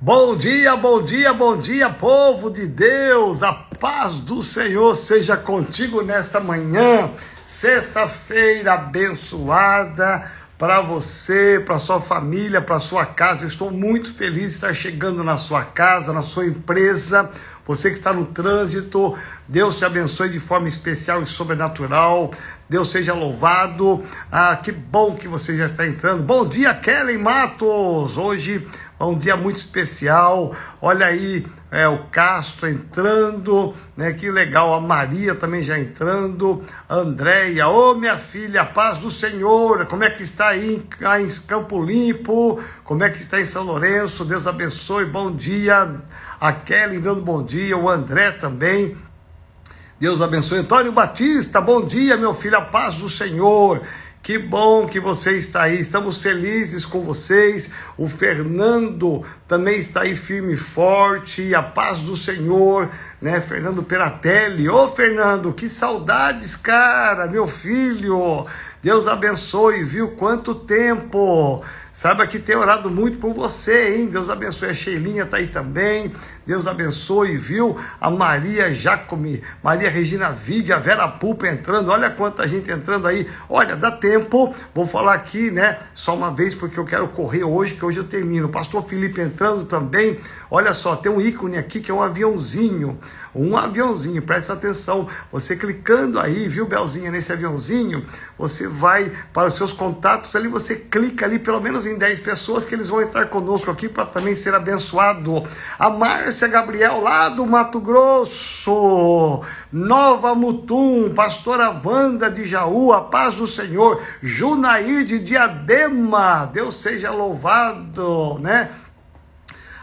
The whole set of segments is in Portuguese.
Bom dia, bom dia, bom dia, povo de Deus. A paz do Senhor seja contigo nesta manhã, sexta-feira abençoada para você, para sua família, para sua casa. Eu estou muito feliz de estar chegando na sua casa, na sua empresa. Você que está no trânsito, Deus te abençoe de forma especial e sobrenatural. Deus seja louvado. Ah, que bom que você já está entrando. Bom dia, Kellen Matos. Hoje é um dia muito especial. Olha aí, é, o Castro entrando, né? Que legal. A Maria também já entrando. A Andréia, ô oh, minha filha, paz do Senhor. Como é que está aí em Campo Limpo? Como é que está em São Lourenço? Deus abençoe. Bom dia. A Kelly dando bom dia. O André também. Deus abençoe. Antônio Batista, bom dia, meu filho. A paz do Senhor. Que bom que você está aí, estamos felizes com vocês. O Fernando também está aí firme e forte, a paz do Senhor, né? Fernando Peratelli. Ô Fernando, que saudades, cara, meu filho. Deus abençoe, viu? Quanto tempo. Saiba que tem orado muito por você, hein? Deus abençoe. A Sheilinha tá aí também. Deus abençoe, viu? A Maria Jacome, Maria Regina Vig, a Vera Pulpa entrando. Olha quanta gente entrando aí. Olha, dá tempo. Vou falar aqui, né? Só uma vez, porque eu quero correr hoje, que hoje eu termino. Pastor Felipe entrando também. Olha só, tem um ícone aqui que é um aviãozinho. Um aviãozinho, presta atenção. Você clicando aí, viu, Belzinha, nesse aviãozinho, você vai para os seus contatos ali, você clica ali pelo menos em 10 pessoas que eles vão entrar conosco aqui para também ser abençoado. A Márcia Gabriel, lá do Mato Grosso, Nova Mutum, pastora Wanda de Jaú, a paz do Senhor, Junair de Diadema, Deus seja louvado, né?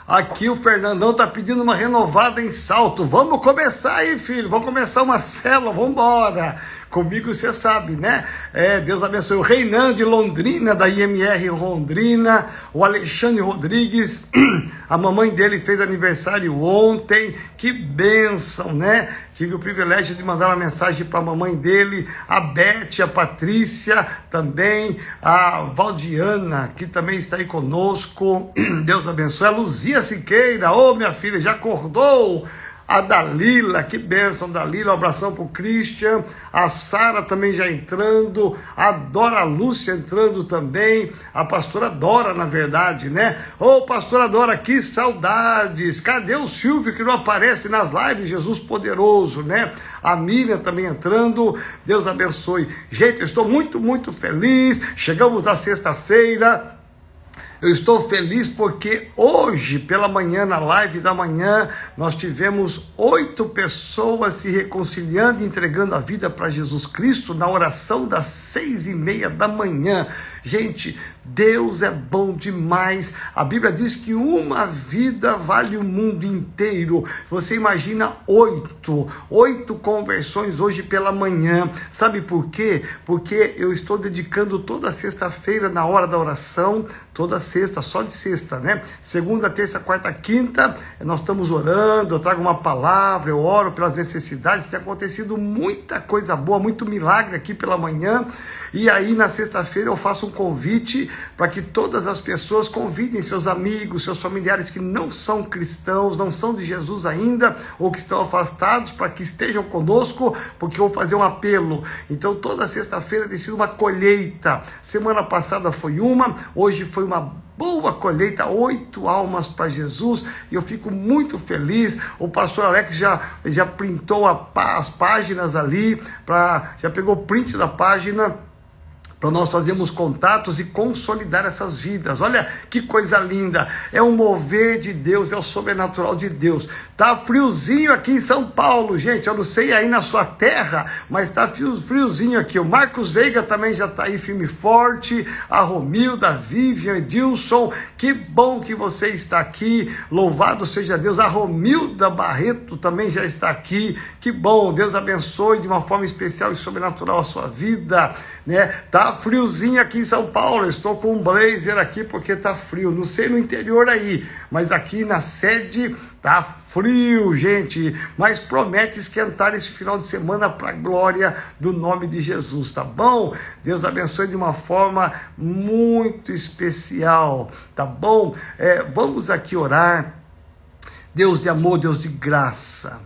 Aqui o Fernandão tá pedindo uma renovada em salto. Vamos começar aí, filho. Vamos começar uma célula. Vamos embora. Comigo você sabe, né? É, Deus abençoe o Reinando de Londrina, da IMR Londrina, o Alexandre Rodrigues, a mamãe dele fez aniversário ontem, que bênção, né? Tive o privilégio de mandar uma mensagem para a mamãe dele, a Beth, a Patrícia, também a Valdiana, que também está aí conosco. Deus abençoe. A Luzia Siqueira, ô oh, minha filha, já acordou? A Dalila, que bênção, Dalila, um abração para o Christian, a Sara também já entrando, a Dora Lúcia entrando também, a pastora Dora, na verdade, né? Ô, oh, pastora Dora, que saudades! Cadê o Silvio que não aparece nas lives? Jesus poderoso, né? A Miriam também entrando, Deus abençoe. Gente, eu estou muito, muito feliz, chegamos à sexta-feira, eu estou feliz porque hoje, pela manhã, na live da manhã, nós tivemos oito pessoas se reconciliando e entregando a vida para Jesus Cristo na oração das seis e meia da manhã. Gente, Deus é bom demais. A Bíblia diz que uma vida vale o mundo inteiro. Você imagina oito, oito conversões hoje pela manhã. Sabe por quê? Porque eu estou dedicando toda sexta-feira na hora da oração, toda sexta, só de sexta, né? Segunda, terça, quarta, quinta, nós estamos orando, eu trago uma palavra, eu oro pelas necessidades. Tem acontecido muita coisa boa, muito milagre aqui pela manhã. E aí na sexta-feira eu faço um convite para que todas as pessoas convidem seus amigos, seus familiares que não são cristãos, não são de Jesus ainda, ou que estão afastados, para que estejam conosco, porque eu vou fazer um apelo. Então toda sexta-feira tem sido uma colheita. Semana passada foi uma, hoje foi uma boa colheita, oito almas para Jesus, e eu fico muito feliz. O pastor Alex já, já printou a, as páginas ali, pra, já pegou o print da página para nós fazermos contatos e consolidar essas vidas. Olha que coisa linda! É um mover de Deus, é o sobrenatural de Deus. Tá friozinho aqui em São Paulo, gente. Eu não sei aí na sua terra, mas tá friozinho aqui. O Marcos Veiga também já está aí firme e forte. A Romilda, Vivian, Edilson. Que bom que você está aqui. Louvado seja Deus. A Romilda Barreto também já está aqui. Que bom. Deus abençoe de uma forma especial e sobrenatural a sua vida, né? Tá Tá friozinho aqui em São Paulo. Estou com um blazer aqui porque tá frio. Não sei no interior aí, mas aqui na sede tá frio, gente. Mas promete esquentar esse final de semana para a glória do nome de Jesus, tá bom? Deus abençoe de uma forma muito especial, tá bom? É, vamos aqui orar. Deus de amor, Deus de graça.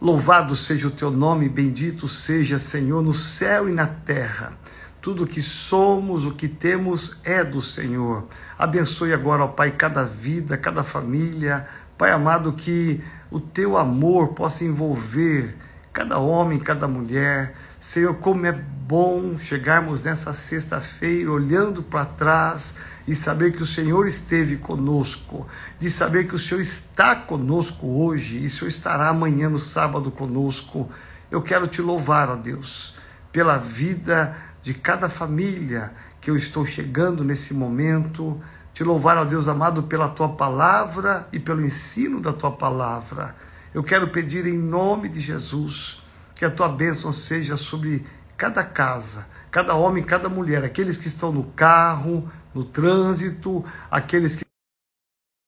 Louvado seja o teu nome, bendito seja, Senhor, no céu e na terra. Tudo que somos, o que temos é do Senhor. Abençoe agora, ó Pai, cada vida, cada família. Pai amado, que o teu amor possa envolver cada homem, cada mulher. Senhor, como é bom chegarmos nessa sexta-feira olhando para trás e saber que o Senhor esteve conosco, de saber que o Senhor está conosco hoje e o Senhor estará amanhã no sábado conosco. Eu quero te louvar, ó Deus, pela vida de cada família que eu estou chegando nesse momento. Te louvar, ó Deus amado, pela tua palavra e pelo ensino da tua palavra. Eu quero pedir em nome de Jesus que a tua bênção seja sobre cada casa, cada homem, cada mulher, aqueles que estão no carro, no trânsito, aqueles que.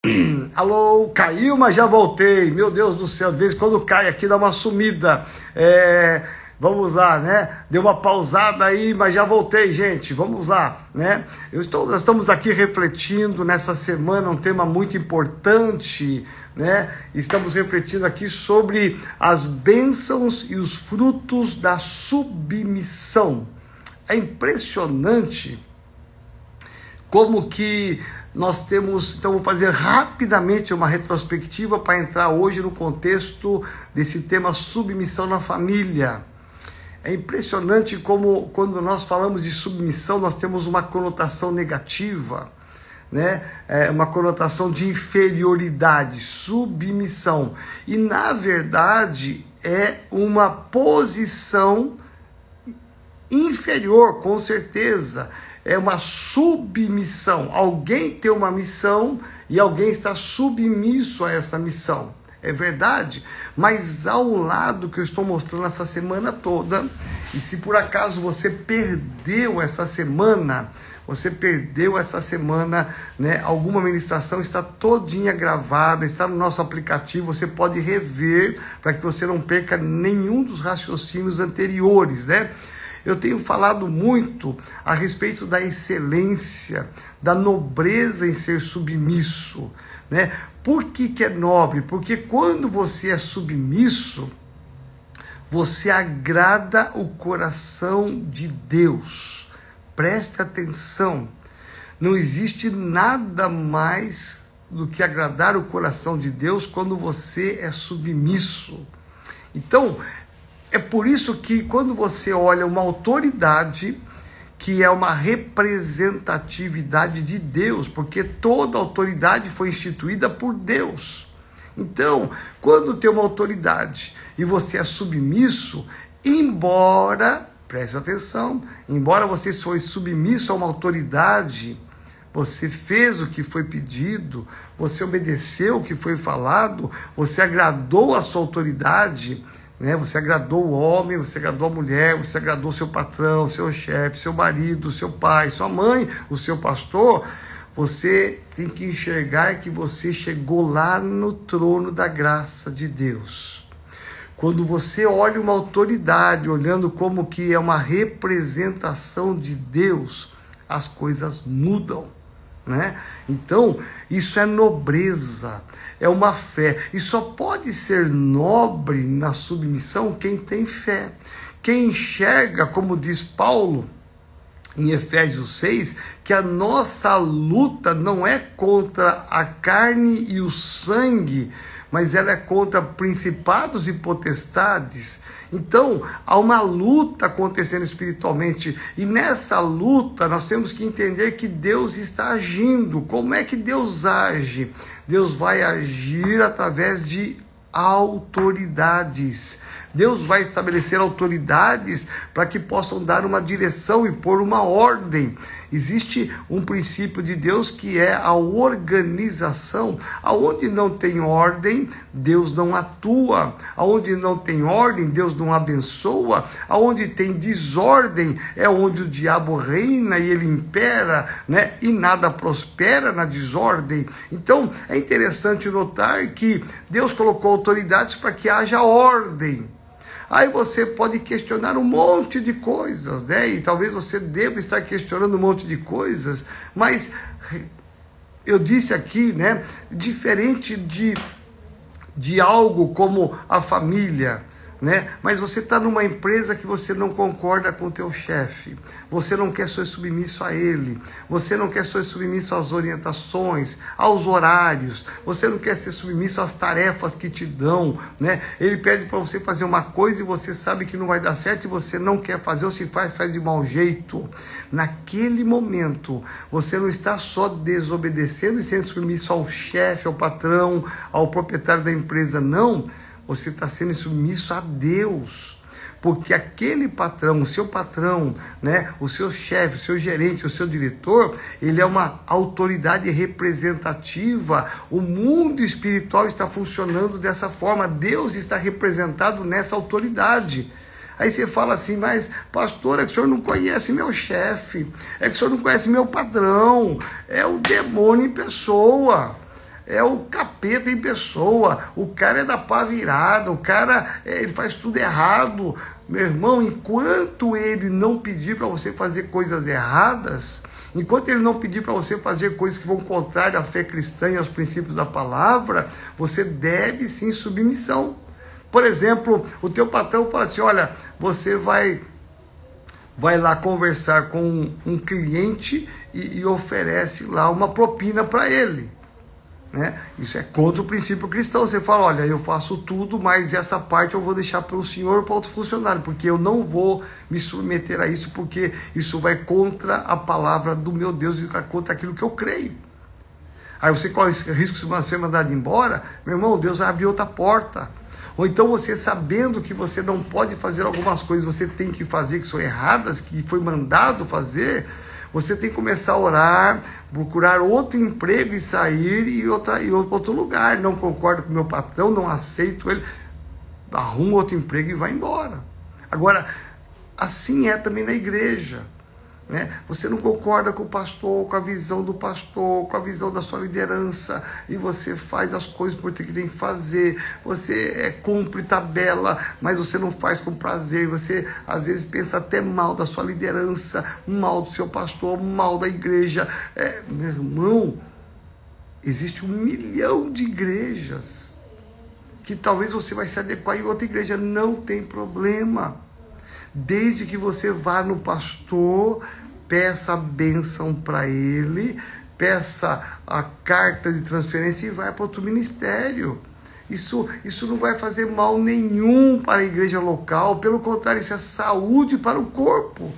Alô, caiu, mas já voltei. Meu Deus do céu, de vez em quando cai aqui, dá uma sumida. É, vamos lá, né? Deu uma pausada aí, mas já voltei, gente. Vamos lá, né? Eu estou, nós estamos aqui refletindo nessa semana um tema muito importante, né? Estamos refletindo aqui sobre as bênçãos e os frutos da submissão. É impressionante como que nós temos, então vou fazer rapidamente uma retrospectiva para entrar hoje no contexto desse tema submissão na família. É impressionante como quando nós falamos de submissão, nós temos uma conotação negativa, né? É uma conotação de inferioridade, submissão. E na verdade é uma posição inferior, com certeza é uma submissão. Alguém tem uma missão e alguém está submisso a essa missão. É verdade, mas ao lado que eu estou mostrando essa semana toda, e se por acaso você perdeu essa semana, você perdeu essa semana, né? Alguma ministração está todinha gravada, está no nosso aplicativo, você pode rever para que você não perca nenhum dos raciocínios anteriores, né? Eu tenho falado muito a respeito da excelência, da nobreza em ser submisso. Né? Por que, que é nobre? Porque quando você é submisso, você agrada o coração de Deus. Preste atenção. Não existe nada mais do que agradar o coração de Deus quando você é submisso. Então, é por isso que quando você olha uma autoridade que é uma representatividade de Deus, porque toda autoridade foi instituída por Deus. Então, quando tem uma autoridade e você é submisso, embora, preste atenção, embora você foi submisso a uma autoridade, você fez o que foi pedido, você obedeceu o que foi falado, você agradou a sua autoridade, né? Você agradou o homem, você agradou a mulher, você agradou seu patrão, seu chefe, seu marido, seu pai, sua mãe, o seu pastor. Você tem que enxergar que você chegou lá no trono da graça de Deus. Quando você olha uma autoridade, olhando como que é uma representação de Deus, as coisas mudam, né? Então, isso é nobreza, é uma fé. E só pode ser nobre na submissão quem tem fé. Quem enxerga, como diz Paulo em Efésios 6, que a nossa luta não é contra a carne e o sangue, mas ela é contra principados e potestades. Então, há uma luta acontecendo espiritualmente, e nessa luta nós temos que entender que Deus está agindo. Como é que Deus age? Deus vai agir através de autoridades. Deus vai estabelecer autoridades para que possam dar uma direção e pôr uma ordem. Existe um princípio de Deus que é a organização. Aonde não tem ordem, Deus não atua. Aonde não tem ordem, Deus não abençoa. Aonde tem desordem, é onde o diabo reina e ele impera, né? E nada prospera na desordem. Então, é interessante notar que Deus colocou autoridades para que haja ordem. Aí você pode questionar um monte de coisas, né? E talvez você deva estar questionando um monte de coisas, mas eu disse aqui, né? Diferente de, de algo como a família, né? Mas você está numa empresa que você não concorda com o teu chefe, você não quer ser submisso a ele, você não quer ser submisso às orientações, aos horários, você não quer ser submisso às tarefas que te dão, né? Ele pede para você fazer uma coisa e você sabe que não vai dar certo e você não quer fazer ou se faz, faz de mau jeito. Naquele momento, você não está só desobedecendo e sendo submisso ao chefe, ao patrão, ao proprietário da empresa, não você está sendo submisso a Deus. Porque aquele patrão, o seu patrão, né, o seu chefe, o seu gerente, o seu diretor, ele é uma autoridade representativa. O mundo espiritual está funcionando dessa forma. Deus está representado nessa autoridade. Aí você fala assim, mas pastor, é que o senhor não conhece meu chefe, é que o senhor não conhece meu padrão, é o demônio em pessoa é o capeta em pessoa, o cara é da pá virada, o cara é, ele faz tudo errado. Meu irmão, enquanto ele não pedir para você fazer coisas erradas, enquanto ele não pedir para você fazer coisas que vão contrário à fé cristã e aos princípios da palavra, você deve sim submissão. Por exemplo, o teu patrão fala assim: olha, você vai vai lá conversar com um cliente e, e oferece lá uma propina para ele. Né? Isso é contra o princípio cristão. Você fala, olha, eu faço tudo, mas essa parte eu vou deixar para o senhor ou para outro funcionário, porque eu não vou me submeter a isso, porque isso vai contra a palavra do meu Deus e contra aquilo que eu creio. Aí você corre risco de ser mandado embora, meu irmão, Deus vai abrir outra porta. Ou então você sabendo que você não pode fazer algumas coisas, você tem que fazer que são erradas, que foi mandado fazer, você tem que começar a orar, procurar outro emprego e sair e, outra, e outro lugar. Não concordo com o meu patrão, não aceito ele. Arruma outro emprego e vai embora. Agora, assim é também na igreja. Né? Você não concorda com o pastor, com a visão do pastor, com a visão da sua liderança, e você faz as coisas por ter que tem que fazer, você é, cumpre tabela, mas você não faz com prazer, você às vezes pensa até mal da sua liderança, mal do seu pastor, mal da igreja. É, meu irmão, existe um milhão de igrejas que talvez você vai se adequar em outra igreja, não tem problema desde que você vá no pastor, peça a bênção para ele, peça a carta de transferência e vai para outro ministério. Isso, isso não vai fazer mal nenhum para a igreja local, pelo contrário, isso é saúde para o corpo.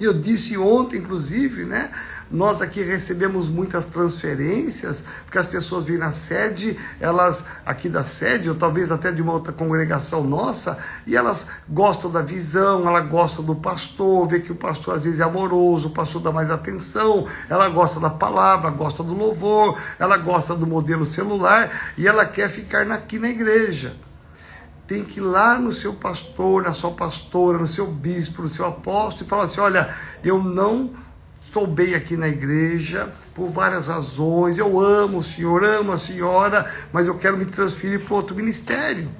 Eu disse ontem, inclusive, né? Nós aqui recebemos muitas transferências, porque as pessoas vêm na sede, elas aqui da sede, ou talvez até de uma outra congregação nossa, e elas gostam da visão, ela gosta do pastor, vê que o pastor às vezes é amoroso, o pastor dá mais atenção, ela gosta da palavra, gosta do louvor, ela gosta do modelo celular e ela quer ficar aqui na igreja. Tem que ir lá no seu pastor, na sua pastora, no seu bispo, no seu apóstolo e falar assim: olha, eu não estou bem aqui na igreja por várias razões, eu amo o Senhor, amo a senhora, mas eu quero me transferir para outro ministério.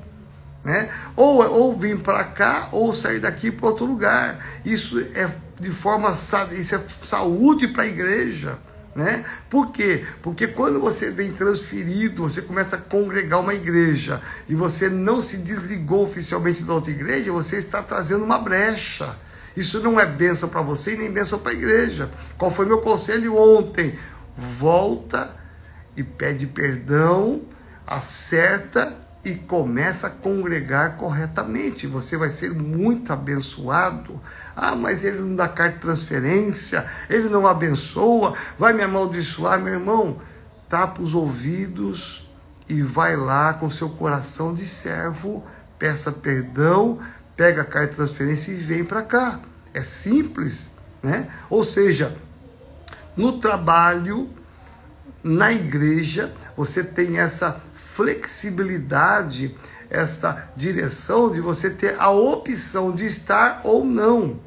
Né? Ou, ou vir para cá, ou sair daqui para outro lugar. Isso é de forma isso é saúde para a igreja. Né? Por quê? Porque quando você vem transferido, você começa a congregar uma igreja e você não se desligou oficialmente da outra igreja, você está trazendo uma brecha. Isso não é bênção para você e nem bênção para a igreja. Qual foi meu conselho ontem? Volta e pede perdão, acerta e começa a congregar corretamente. Você vai ser muito abençoado. Ah, mas ele não dá carta de transferência, ele não abençoa, vai me amaldiçoar, meu irmão. Tapa os ouvidos e vai lá com seu coração de servo peça perdão, pega a carta de transferência e vem para cá. É simples, né? Ou seja, no trabalho, na igreja, você tem essa flexibilidade, esta direção de você ter a opção de estar ou não.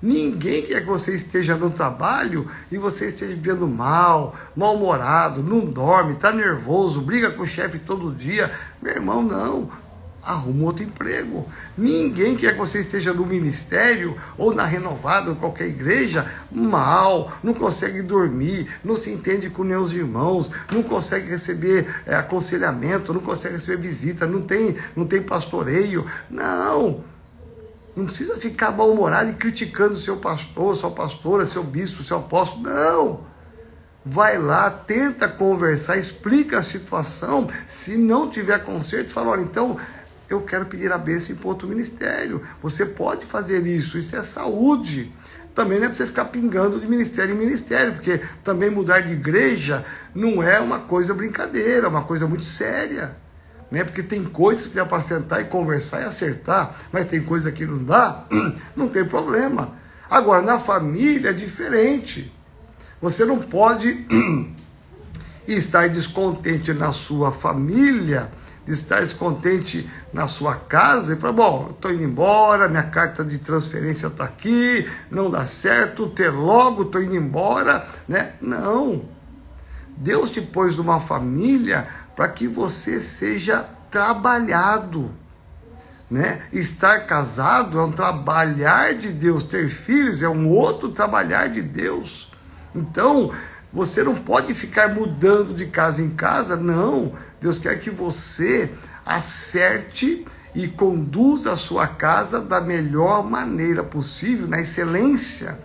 Ninguém quer que você esteja no trabalho e você esteja vivendo mal, mal-humorado, não dorme, está nervoso, briga com o chefe todo dia. Meu irmão, não arruma outro emprego. Ninguém quer que você esteja no ministério ou na renovada, ou qualquer igreja, mal, não consegue dormir, não se entende com os irmãos, não consegue receber é, aconselhamento, não consegue receber visita, não tem, não tem pastoreio. Não. Não precisa ficar mal-humorado e criticando seu pastor, sua pastora, seu bispo, seu apóstolo. Não vai lá, tenta conversar, explica a situação. Se não tiver conserto, fala: olha, então eu quero pedir a bênção para outro ministério. Você pode fazer isso, isso é saúde. Também não é para você ficar pingando de ministério em ministério, porque também mudar de igreja não é uma coisa brincadeira, é uma coisa muito séria. Né? Porque tem coisas que dá para sentar e conversar e acertar, mas tem coisa que não dá, não tem problema. Agora, na família é diferente. Você não pode estar descontente na sua família estar descontente na sua casa e falar: bom, estou indo embora, minha carta de transferência está aqui, não dá certo, ter logo, estou indo embora, né? Não. Deus te pôs numa família para que você seja trabalhado. Né? Estar casado é um trabalhar de Deus, ter filhos é um outro trabalhar de Deus. Então, você não pode ficar mudando de casa em casa, não. Deus quer que você acerte e conduza a sua casa da melhor maneira possível, na excelência.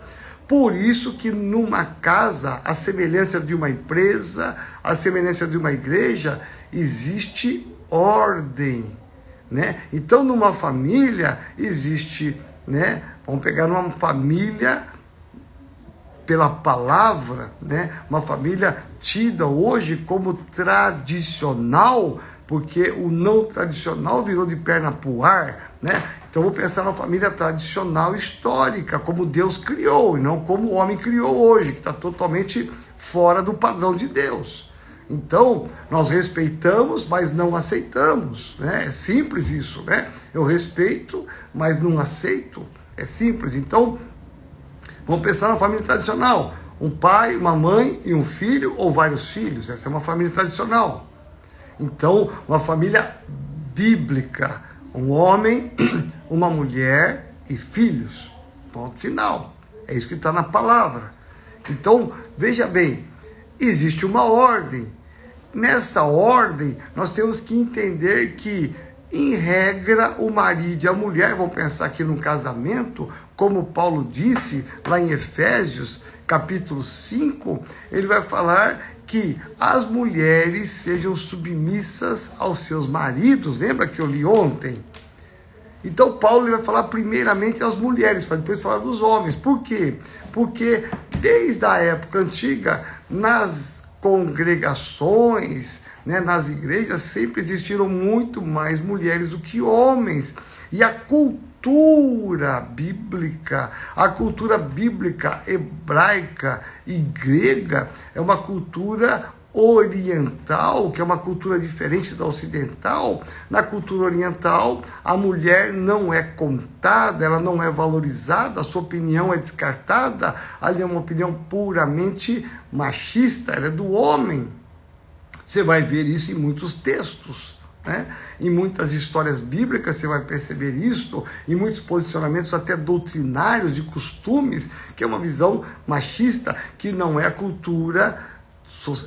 Por isso que numa casa, a semelhança de uma empresa, a semelhança de uma igreja, existe ordem, né? Então numa família existe, né? Vamos pegar uma família pela palavra, né? uma família tida hoje como tradicional, porque o não tradicional virou de perna para o ar, né? Então vou pensar na família tradicional histórica, como Deus criou, e não como o homem criou hoje, que está totalmente fora do padrão de Deus. Então, nós respeitamos, mas não aceitamos. Né? É simples isso, né? Eu respeito, mas não aceito. É simples. Então, Vamos pensar na família tradicional: um pai, uma mãe e um filho ou vários filhos. Essa é uma família tradicional. Então, uma família bíblica: um homem, uma mulher e filhos. Ponto final. É isso que está na palavra. Então, veja bem: existe uma ordem. Nessa ordem, nós temos que entender que em regra, o marido e a mulher, vão pensar aqui no casamento, como Paulo disse lá em Efésios, capítulo 5, ele vai falar que as mulheres sejam submissas aos seus maridos. Lembra que eu li ontem? Então Paulo vai falar primeiramente às mulheres, para depois falar dos homens. Por quê? Porque desde a época antiga, nas congregações, né, nas igrejas, sempre existiram muito mais mulheres do que homens. E a cultura bíblica, a cultura bíblica hebraica e grega é uma cultura oriental, que é uma cultura diferente da ocidental, na cultura oriental a mulher não é contada, ela não é valorizada, a sua opinião é descartada, ali é uma opinião puramente machista, ela é do homem. Você vai ver isso em muitos textos. Né? Em muitas histórias bíblicas você vai perceber isso, em muitos posicionamentos até doutrinários de costumes, que é uma visão machista, que não é a cultura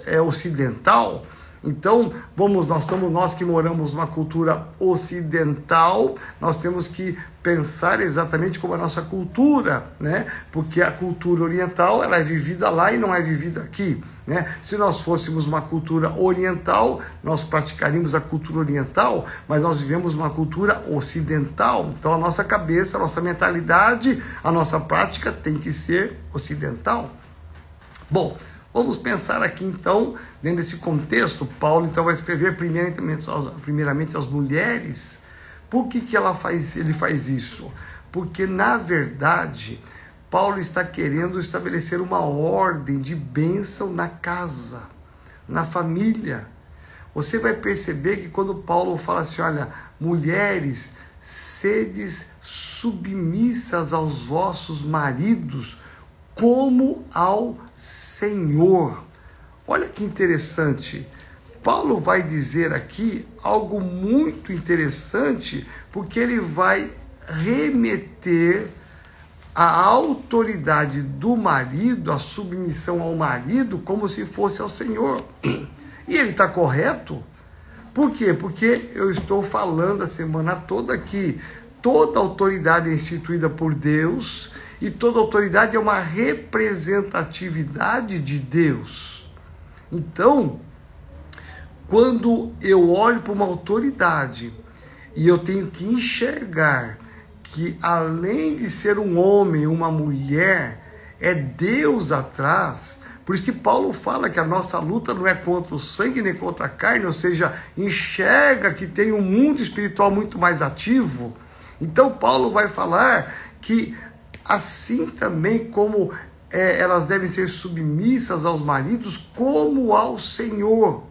é ocidental. Então, vamos, nós estamos nós que moramos numa cultura ocidental, nós temos que pensar exatamente como a nossa cultura, né? Porque a cultura oriental, ela é vivida lá e não é vivida aqui, né? Se nós fôssemos uma cultura oriental, nós praticaríamos a cultura oriental, mas nós vivemos uma cultura ocidental. Então, a nossa cabeça, a nossa mentalidade, a nossa prática tem que ser ocidental. Bom, Vamos pensar aqui então, dentro desse contexto, Paulo então vai escrever primeiramente, primeiramente mulheres, Por que, que ela faz, ele faz isso? Porque, na verdade, Paulo está querendo estabelecer uma ordem de bênção na casa, na família. Você vai perceber que quando Paulo fala assim: olha, mulheres, sedes submissas aos vossos maridos, como ao Senhor. Olha que interessante. Paulo vai dizer aqui algo muito interessante, porque ele vai remeter a autoridade do marido, a submissão ao marido, como se fosse ao Senhor. E ele está correto? Por quê? Porque eu estou falando a semana toda que toda autoridade é instituída por Deus e toda autoridade é uma representatividade de Deus. Então, quando eu olho para uma autoridade e eu tenho que enxergar que além de ser um homem, uma mulher, é Deus atrás. Por isso que Paulo fala que a nossa luta não é contra o sangue nem contra a carne, ou seja, enxerga que tem um mundo espiritual muito mais ativo. Então Paulo vai falar que assim também como é, elas devem ser submissas aos maridos, como ao Senhor.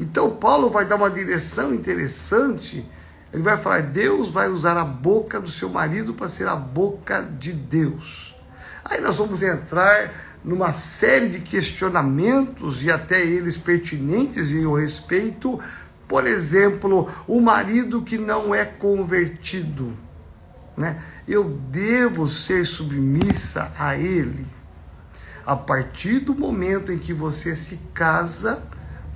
Então Paulo vai dar uma direção interessante. Ele vai falar: Deus vai usar a boca do seu marido para ser a boca de Deus. Aí nós vamos entrar numa série de questionamentos e até eles pertinentes em o respeito. Por exemplo, o marido que não é convertido, né? Eu devo ser submissa a ele. A partir do momento em que você se casa,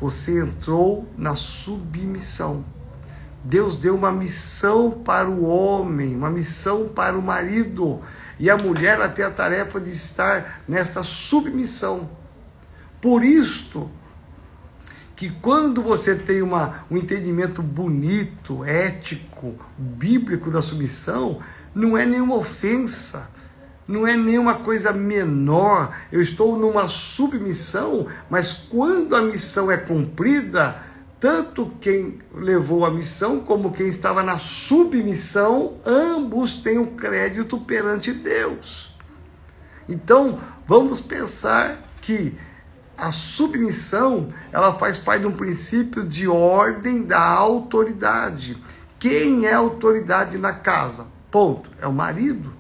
você entrou na submissão. Deus deu uma missão para o homem, uma missão para o marido. E a mulher tem a tarefa de estar nesta submissão. Por isto, que quando você tem uma, um entendimento bonito, ético, bíblico da submissão, não é nenhuma ofensa, não é nenhuma coisa menor. Eu estou numa submissão, mas quando a missão é cumprida, tanto quem levou a missão como quem estava na submissão, ambos têm o crédito perante Deus. Então, vamos pensar que a submissão, ela faz parte de um princípio de ordem da autoridade. Quem é autoridade na casa? Ponto. É o marido.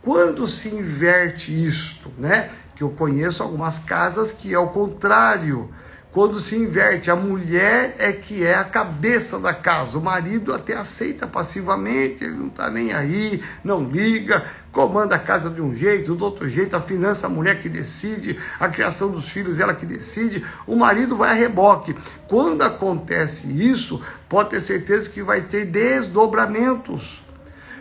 Quando se inverte isto, né? Que eu conheço algumas casas que é o contrário. Quando se inverte, a mulher é que é a cabeça da casa. O marido até aceita passivamente, ele não está nem aí, não liga, comanda a casa de um jeito, do outro jeito, a finança a mulher que decide, a criação dos filhos ela que decide, o marido vai a reboque. Quando acontece isso, pode ter certeza que vai ter desdobramentos.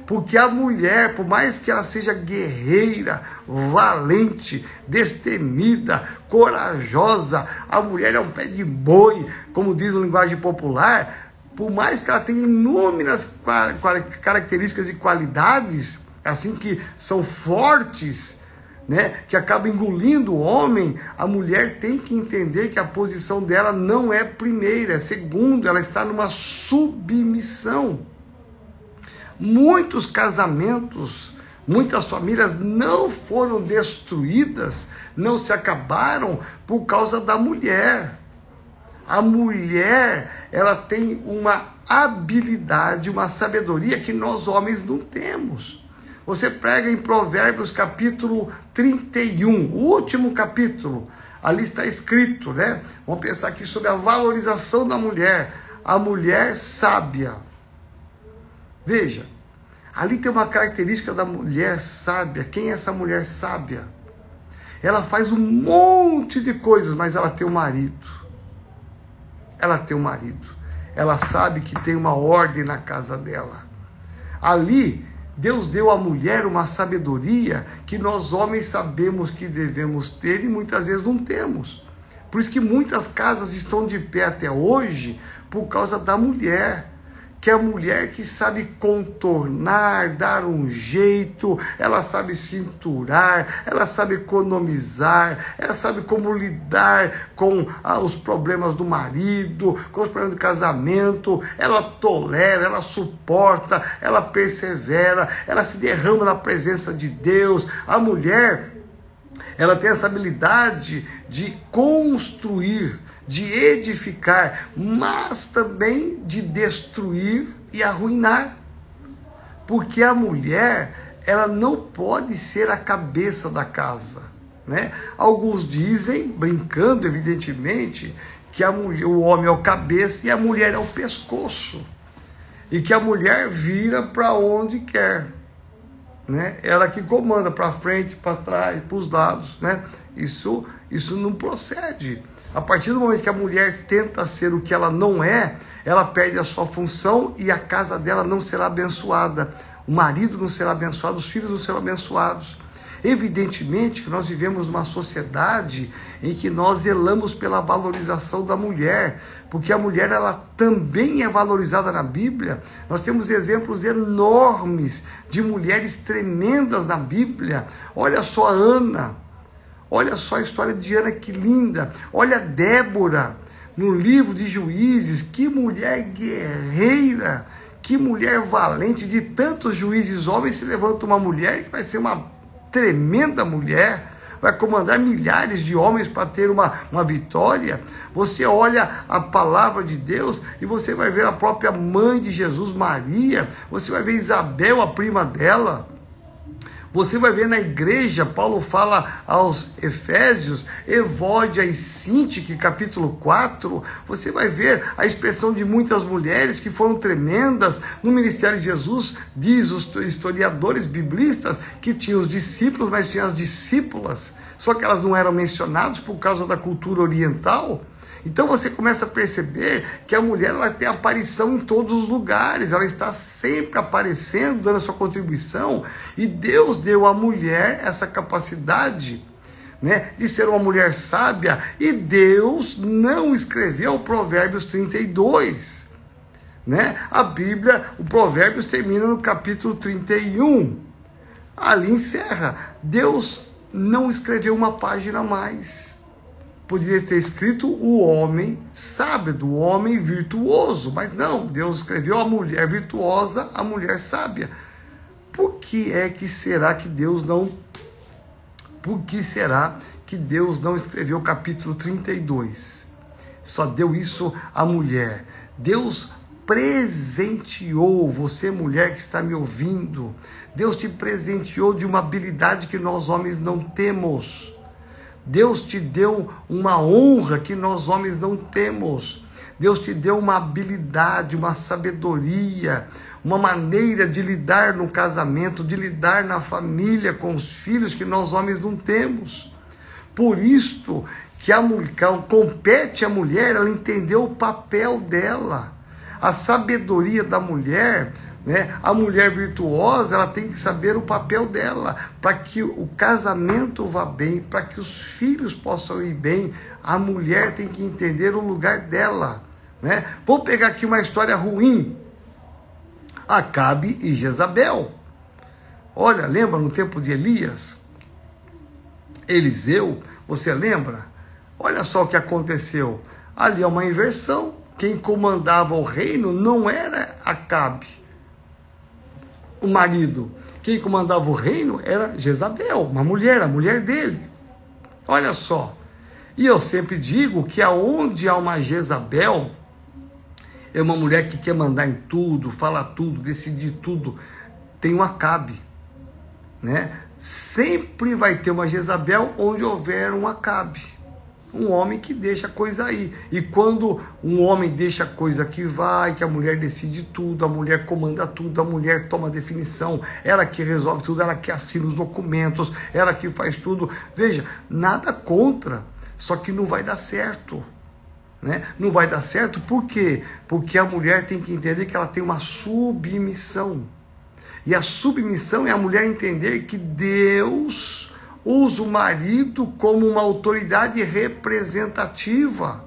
Porque a mulher, por mais que ela seja guerreira, valente, destemida, corajosa, a mulher é um pé de boi, como diz a linguagem popular, por mais que ela tenha inúmeras características e qualidades, assim que são fortes, né, que acaba engolindo o homem, a mulher tem que entender que a posição dela não é primeira, é segunda, ela está numa submissão. Muitos casamentos, muitas famílias não foram destruídas, não se acabaram por causa da mulher. A mulher, ela tem uma habilidade, uma sabedoria que nós homens não temos. Você prega em Provérbios capítulo 31, o último capítulo. Ali está escrito, né? Vamos pensar aqui sobre a valorização da mulher. A mulher sábia. Veja, ali tem uma característica da mulher sábia. Quem é essa mulher sábia? Ela faz um monte de coisas, mas ela tem um marido. Ela tem um marido. Ela sabe que tem uma ordem na casa dela. Ali, Deus deu à mulher uma sabedoria que nós homens sabemos que devemos ter e muitas vezes não temos. Por isso que muitas casas estão de pé até hoje por causa da mulher que a mulher que sabe contornar, dar um jeito, ela sabe cinturar, ela sabe economizar, ela sabe como lidar com ah, os problemas do marido, com os problemas do casamento, ela tolera, ela suporta, ela persevera, ela se derrama na presença de Deus. A mulher ela tem essa habilidade de construir, de edificar, mas também de destruir e arruinar. Porque a mulher, ela não pode ser a cabeça da casa, né? Alguns dizem, brincando evidentemente, que a mulher, o homem é o cabeça e a mulher é o pescoço. E que a mulher vira para onde quer né? Ela que comanda para frente, para trás, para os lados, né? Isso, isso não procede. A partir do momento que a mulher tenta ser o que ela não é, ela perde a sua função e a casa dela não será abençoada. O marido não será abençoado, os filhos não serão abençoados. Evidentemente que nós vivemos numa sociedade em que nós zelamos pela valorização da mulher, porque a mulher ela também é valorizada na Bíblia. Nós temos exemplos enormes de mulheres tremendas na Bíblia. Olha só Ana. Olha só a história de Ana que linda. Olha Débora no livro de Juízes, que mulher guerreira, que mulher valente. De tantos juízes homens se levanta uma mulher que vai ser uma tremenda mulher, vai comandar milhares de homens para ter uma, uma vitória. Você olha a palavra de Deus e você vai ver a própria mãe de Jesus, Maria, você vai ver Isabel, a prima dela. Você vai ver na igreja, Paulo fala aos Efésios, Evódia e Sintique, capítulo 4. Você vai ver a expressão de muitas mulheres que foram tremendas no ministério de Jesus. Diz os historiadores biblistas que tinham os discípulos, mas tinha as discípulas, só que elas não eram mencionadas por causa da cultura oriental. Então você começa a perceber que a mulher ela tem aparição em todos os lugares, ela está sempre aparecendo, dando a sua contribuição, e Deus deu à mulher essa capacidade. Né, de ser uma mulher sábia, e Deus não escreveu Provérbios 32. Né? A Bíblia, o Provérbios termina no capítulo 31. Ali encerra. Deus não escreveu uma página mais poderia ter escrito o homem sábio, do homem virtuoso, mas não, Deus escreveu a mulher virtuosa, a mulher sábia. Por que é que será que Deus não Por que será que Deus não escreveu o capítulo 32? Só deu isso à mulher. Deus presenteou você, mulher que está me ouvindo. Deus te presenteou de uma habilidade que nós homens não temos Deus te deu uma honra que nós homens não temos. Deus te deu uma habilidade, uma sabedoria, uma maneira de lidar no casamento, de lidar na família com os filhos que nós homens não temos. Por isto que a mulher, compete à mulher ela entender o papel dela. A sabedoria da mulher né? A mulher virtuosa ela tem que saber o papel dela para que o casamento vá bem, para que os filhos possam ir bem. A mulher tem que entender o lugar dela. Né? Vou pegar aqui uma história ruim. Acabe e Jezabel. Olha, lembra no tempo de Elias? Eliseu, você lembra? Olha só o que aconteceu. Ali é uma inversão. Quem comandava o reino não era Acabe o marido. Quem comandava o reino era Jezabel, uma mulher, a mulher dele. Olha só. E eu sempre digo que aonde há uma Jezabel, é uma mulher que quer mandar em tudo, fala tudo, decidir tudo, tem um Acabe. Né? Sempre vai ter uma Jezabel onde houver um Acabe um homem que deixa a coisa aí. E quando um homem deixa a coisa que vai, que a mulher decide tudo, a mulher comanda tudo, a mulher toma definição, ela que resolve tudo, ela que assina os documentos, ela que faz tudo. Veja, nada contra, só que não vai dar certo. Né? Não vai dar certo por quê? Porque a mulher tem que entender que ela tem uma submissão. E a submissão é a mulher entender que Deus usa o marido como uma autoridade representativa.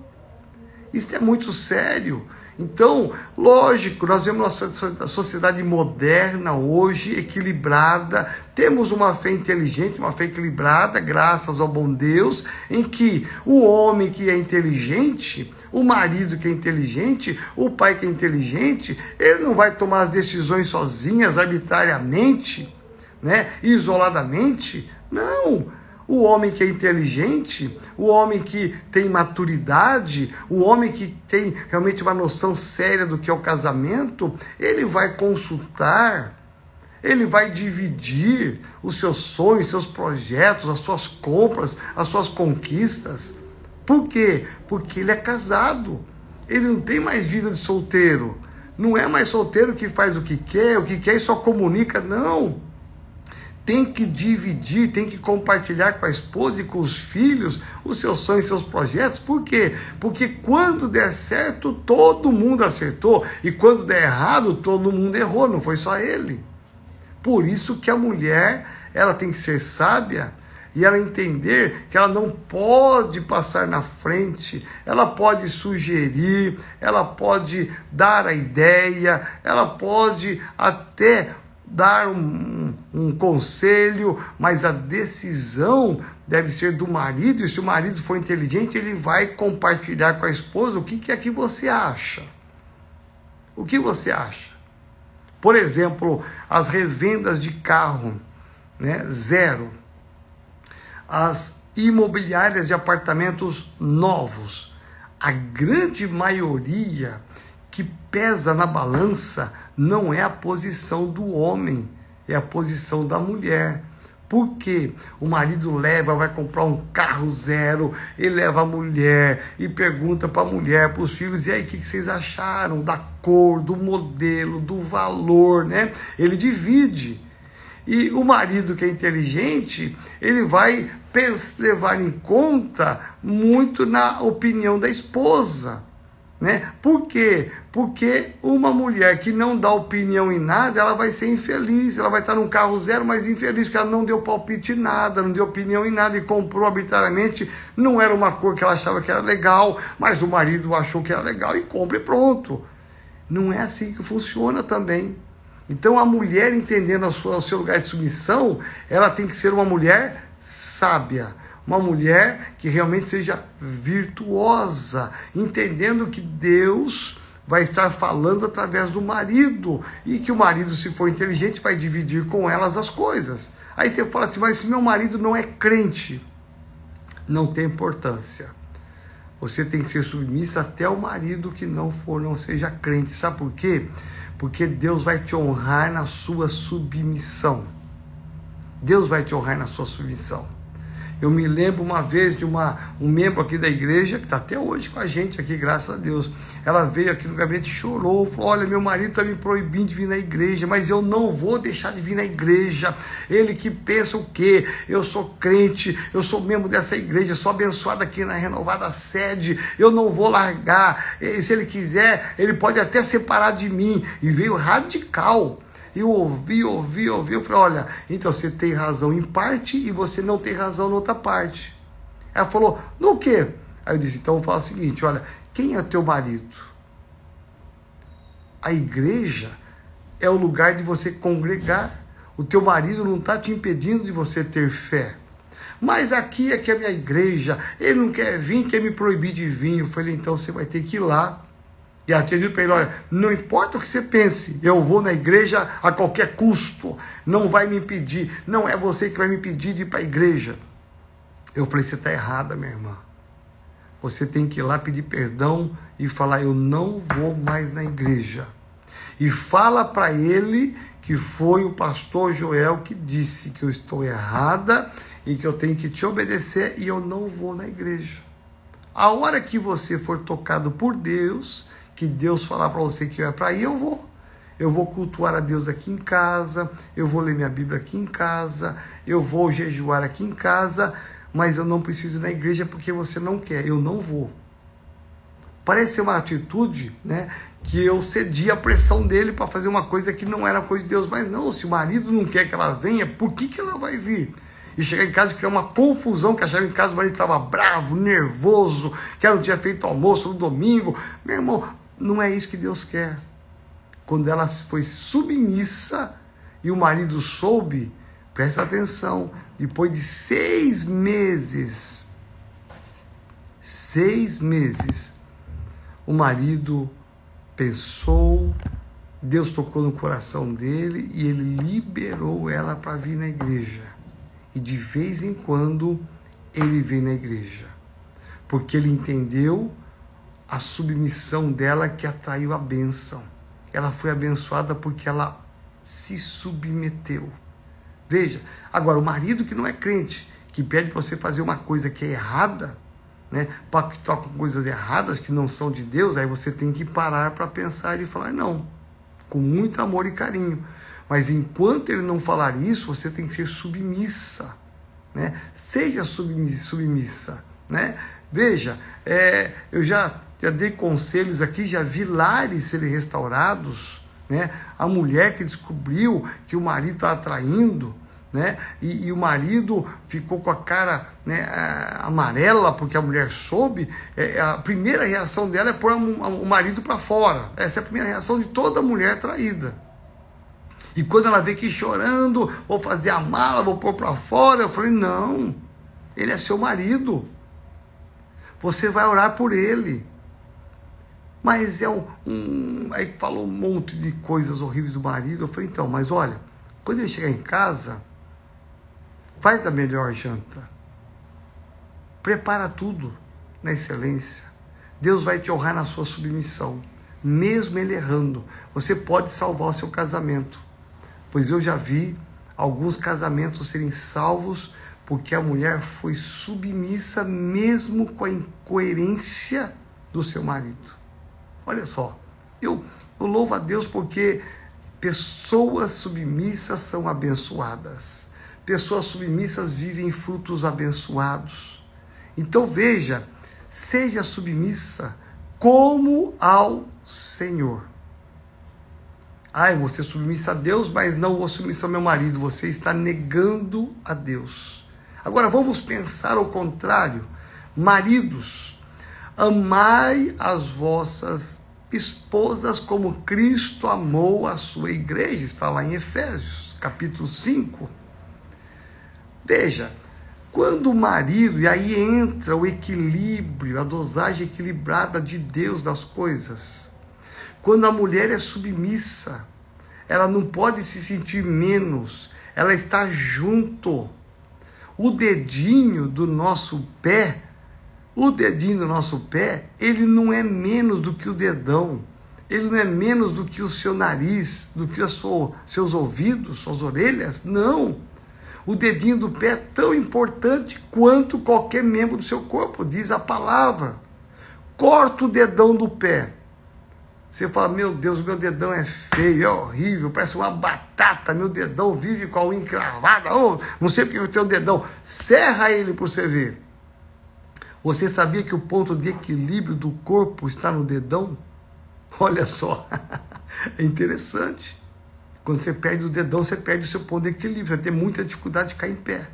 Isso é muito sério. Então, lógico, nós vemos uma sociedade moderna hoje, equilibrada, temos uma fé inteligente, uma fé equilibrada, graças ao bom Deus, em que o homem que é inteligente, o marido que é inteligente, o pai que é inteligente, ele não vai tomar as decisões sozinhas, arbitrariamente, né, isoladamente. Não, o homem que é inteligente, o homem que tem maturidade, o homem que tem realmente uma noção séria do que é o casamento, ele vai consultar, ele vai dividir os seus sonhos, seus projetos, as suas compras, as suas conquistas. Por quê? Porque ele é casado. Ele não tem mais vida de solteiro. Não é mais solteiro que faz o que quer, o que quer e só comunica, não tem que dividir, tem que compartilhar com a esposa e com os filhos os seus sonhos, seus projetos. Por quê? Porque quando der certo, todo mundo acertou, e quando der errado, todo mundo errou, não foi só ele. Por isso que a mulher, ela tem que ser sábia e ela entender que ela não pode passar na frente, ela pode sugerir, ela pode dar a ideia, ela pode até dar um, um, conselho, mas a decisão deve ser do marido, e se o marido for inteligente, ele vai compartilhar com a esposa o que, que é que você acha. O que você acha? Por exemplo, as revendas de carro, né? zero. As imobiliárias de apartamentos novos. A grande maioria que pesa na balança não é a posição do homem, é a posição da mulher. Por quê? O marido leva, vai comprar um carro zero, ele leva a mulher e pergunta para a mulher, para os filhos, e aí, o que, que vocês acharam da cor, do modelo, do valor, né? Ele divide. E o marido que é inteligente, ele vai levar em conta muito na opinião da esposa. Né? Por quê? Porque uma mulher que não dá opinião em nada, ela vai ser infeliz, ela vai estar num carro zero, mas infeliz, porque ela não deu palpite em nada, não deu opinião em nada e comprou arbitrariamente, não era uma cor que ela achava que era legal, mas o marido achou que era legal e compra e pronto. Não é assim que funciona também. Então a mulher entendendo o seu lugar de submissão, ela tem que ser uma mulher sábia uma mulher que realmente seja virtuosa, entendendo que Deus vai estar falando através do marido e que o marido, se for inteligente, vai dividir com elas as coisas. Aí você fala assim, mas se meu marido não é crente, não tem importância. Você tem que ser submissa até o marido que não for, não seja crente. Sabe por quê? Porque Deus vai te honrar na sua submissão. Deus vai te honrar na sua submissão. Eu me lembro uma vez de uma, um membro aqui da igreja, que está até hoje com a gente aqui, graças a Deus. Ela veio aqui no gabinete, chorou, falou: Olha, meu marido está me proibindo de vir na igreja, mas eu não vou deixar de vir na igreja. Ele que pensa o quê? Eu sou crente, eu sou membro dessa igreja, sou abençoado aqui na renovada sede, eu não vou largar. E se ele quiser, ele pode até separar de mim. E veio radical eu ouvi, ouvi, ouvi. Eu falei: olha, então você tem razão em parte e você não tem razão na outra parte. Ela falou: no quê? Aí eu disse: então eu falar o seguinte: olha, quem é teu marido? A igreja é o lugar de você congregar. O teu marido não está te impedindo de você ter fé. Mas aqui é que é a minha igreja, ele não quer vir, quer me proibir de vir. Eu falei, então você vai ter que ir lá e dito para ele: olha, não importa o que você pense, eu vou na igreja a qualquer custo, não vai me impedir, não é você que vai me impedir de ir para a igreja. Eu falei: você está errada, minha irmã. Você tem que ir lá pedir perdão e falar: eu não vou mais na igreja. E fala para ele que foi o pastor Joel que disse que eu estou errada e que eu tenho que te obedecer e eu não vou na igreja. A hora que você for tocado por Deus, que Deus falar para você que é para ir, eu vou. Eu vou cultuar a Deus aqui em casa, eu vou ler minha Bíblia aqui em casa, eu vou jejuar aqui em casa, mas eu não preciso ir na igreja porque você não quer, eu não vou. Parece ser uma atitude, né, que eu cedi a pressão dele para fazer uma coisa que não era coisa de Deus, mas não, se o marido não quer que ela venha, por que, que ela vai vir? e chegar em casa e criar uma confusão, que achava em casa o marido estava bravo, nervoso, que ela não tinha feito almoço no domingo. Meu irmão, Não é isso que Deus quer. Quando ela foi submissa e o marido soube, presta atenção, depois de seis meses, seis meses, o marido pensou, Deus tocou no coração dele e ele liberou ela para vir na igreja. E de vez em quando ele vem na igreja, porque ele entendeu a submissão dela que atraiu a bênção. Ela foi abençoada porque ela se submeteu. Veja, agora o marido que não é crente, que pede para você fazer uma coisa que é errada, né, que toca coisas erradas que não são de Deus, aí você tem que parar para pensar e falar não, com muito amor e carinho. Mas enquanto ele não falar isso, você tem que ser submissa, né? Seja submissa, né? Veja, é, eu já, já dei conselhos aqui, já vi lares serem restaurados, né? A mulher que descobriu que o marido estava traindo, né? E, e, o marido ficou com a cara né, amarela porque a mulher soube. É, a primeira reação dela é pôr o marido para fora. Essa é a primeira reação de toda mulher traída. E quando ela vê que chorando, vou fazer a mala, vou pôr para fora, eu falei: não, ele é seu marido. Você vai orar por ele. Mas é um. Aí falou um monte de coisas horríveis do marido. Eu falei: então, mas olha, quando ele chegar em casa, faz a melhor janta. Prepara tudo na excelência. Deus vai te honrar na sua submissão. Mesmo ele errando, você pode salvar o seu casamento. Pois eu já vi alguns casamentos serem salvos porque a mulher foi submissa mesmo com a incoerência do seu marido. Olha só, eu, eu louvo a Deus porque pessoas submissas são abençoadas. Pessoas submissas vivem frutos abençoados. Então veja, seja submissa como ao Senhor. Ai, você é submissa a Deus, mas não vou submissa ao meu marido. Você está negando a Deus. Agora vamos pensar ao contrário. Maridos, amai as vossas esposas como Cristo amou a sua igreja. Está lá em Efésios, capítulo 5. Veja, quando o marido, e aí entra o equilíbrio, a dosagem equilibrada de Deus das coisas. Quando a mulher é submissa, ela não pode se sentir menos, ela está junto. O dedinho do nosso pé, o dedinho do nosso pé, ele não é menos do que o dedão, ele não é menos do que o seu nariz, do que os seus ouvidos, suas orelhas, não. O dedinho do pé é tão importante quanto qualquer membro do seu corpo, diz a palavra. Corta o dedão do pé. Você fala, meu Deus, meu dedão é feio, é horrível, parece uma batata, meu dedão vive com a unha encravada, oh, não sei porque eu tenho um dedão. Serra ele para você ver. Você sabia que o ponto de equilíbrio do corpo está no dedão? Olha só, é interessante. Quando você perde o dedão, você perde o seu ponto de equilíbrio, você vai ter muita dificuldade de ficar em pé.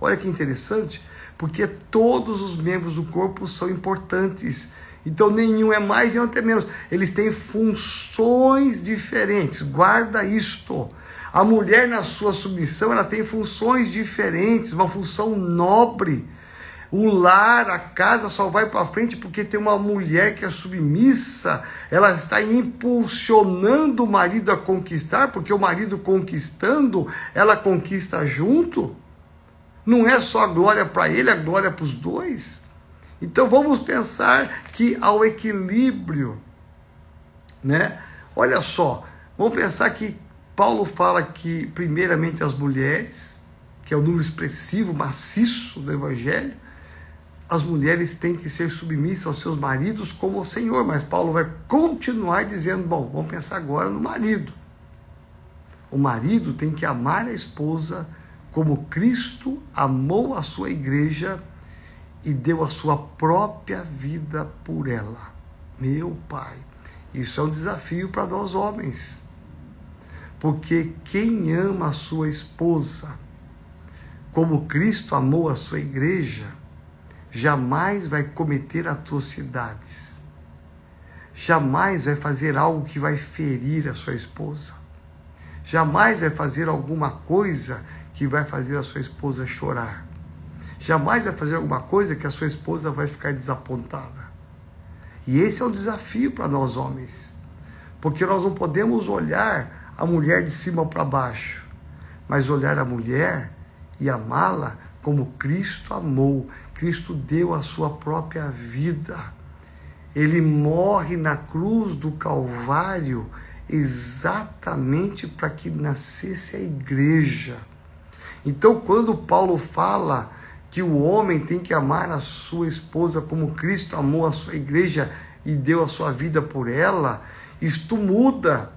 Olha que interessante, porque todos os membros do corpo são importantes. Então nenhum é mais outro é menos. Eles têm funções diferentes. Guarda isto. A mulher na sua submissão, ela tem funções diferentes, uma função nobre. O lar, a casa só vai para frente porque tem uma mulher que é submissa, ela está impulsionando o marido a conquistar, porque o marido conquistando, ela conquista junto. Não é só a glória para ele, a glória para os dois. Então vamos pensar que ao equilíbrio, né? Olha só, vamos pensar que Paulo fala que primeiramente as mulheres, que é o número expressivo, maciço do evangelho, as mulheres têm que ser submissas aos seus maridos como o Senhor, mas Paulo vai continuar dizendo: bom, vamos pensar agora no marido. O marido tem que amar a esposa como Cristo amou a sua igreja e deu a sua própria vida por ela. Meu Pai, isso é um desafio para nós homens. Porque quem ama a sua esposa como Cristo amou a sua igreja, jamais vai cometer atrocidades, jamais vai fazer algo que vai ferir a sua esposa. Jamais vai fazer alguma coisa que vai fazer a sua esposa chorar. Jamais vai fazer alguma coisa que a sua esposa vai ficar desapontada. E esse é o desafio para nós homens. Porque nós não podemos olhar a mulher de cima para baixo, mas olhar a mulher e amá-la como Cristo amou. Cristo deu a sua própria vida. Ele morre na cruz do Calvário exatamente para que nascesse a igreja. Então, quando Paulo fala que o homem tem que amar a sua esposa como Cristo amou a sua igreja e deu a sua vida por ela, isto muda.